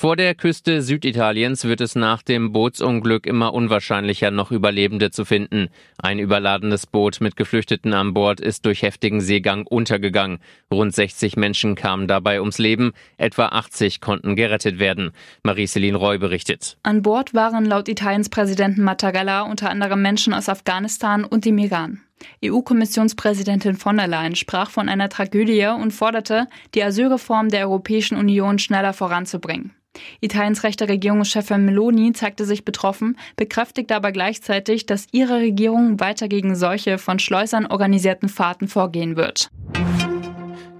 Vor der Küste Süditaliens wird es nach dem Bootsunglück immer unwahrscheinlicher, noch Überlebende zu finden. Ein überladenes Boot mit Geflüchteten an Bord ist durch heftigen Seegang untergegangen. Rund 60 Menschen kamen dabei ums Leben, etwa 80 konnten gerettet werden. Marie-Céline Roy berichtet. An Bord waren laut Italiens Präsidenten Mattarella unter anderem Menschen aus Afghanistan und dem Iran. EU-Kommissionspräsidentin von der Leyen sprach von einer Tragödie und forderte, die Asylreform der Europäischen Union schneller voranzubringen. Italiens rechte Regierungschefin Meloni zeigte sich betroffen, bekräftigte aber gleichzeitig, dass ihre Regierung weiter gegen solche von Schleusern organisierten Fahrten vorgehen wird.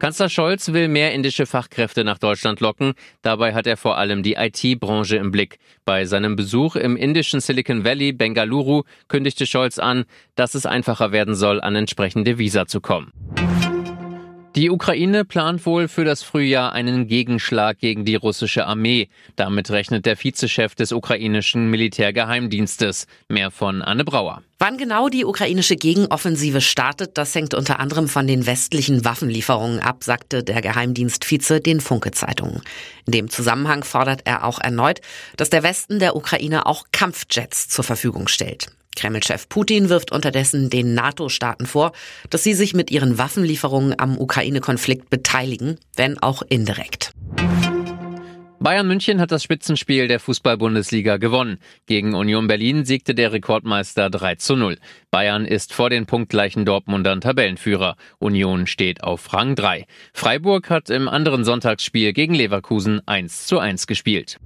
Kanzler Scholz will mehr indische Fachkräfte nach Deutschland locken. Dabei hat er vor allem die IT-Branche im Blick. Bei seinem Besuch im indischen Silicon Valley, Bengaluru, kündigte Scholz an, dass es einfacher werden soll, an entsprechende Visa zu kommen. Die Ukraine plant wohl für das Frühjahr einen Gegenschlag gegen die russische Armee. Damit rechnet der Vizechef des ukrainischen Militärgeheimdienstes. Mehr von Anne Brauer. Wann genau die ukrainische Gegenoffensive startet, das hängt unter anderem von den westlichen Waffenlieferungen ab, sagte der Geheimdienstvize den Funke-Zeitungen. In dem Zusammenhang fordert er auch erneut, dass der Westen der Ukraine auch Kampfjets zur Verfügung stellt. Kreml-Chef Putin wirft unterdessen den NATO-Staaten vor, dass sie sich mit ihren Waffenlieferungen am Ukraine-Konflikt beteiligen, wenn auch indirekt. Bayern München hat das Spitzenspiel der Fußball-Bundesliga gewonnen. Gegen Union Berlin siegte der Rekordmeister 3 zu 0. Bayern ist vor den punktgleichen Dortmundern Tabellenführer. Union steht auf Rang 3. Freiburg hat im anderen Sonntagsspiel gegen Leverkusen 1 zu 1 gespielt.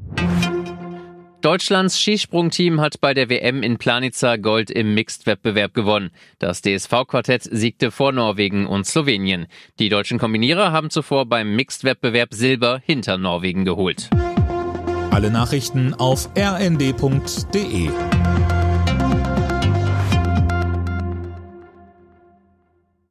Deutschlands Skisprungteam hat bei der WM in Planica Gold im Mixed-Wettbewerb gewonnen. Das DSV-Quartett siegte vor Norwegen und Slowenien. Die deutschen Kombinierer haben zuvor beim Mixed-Wettbewerb Silber hinter Norwegen geholt. Alle Nachrichten auf rnd.de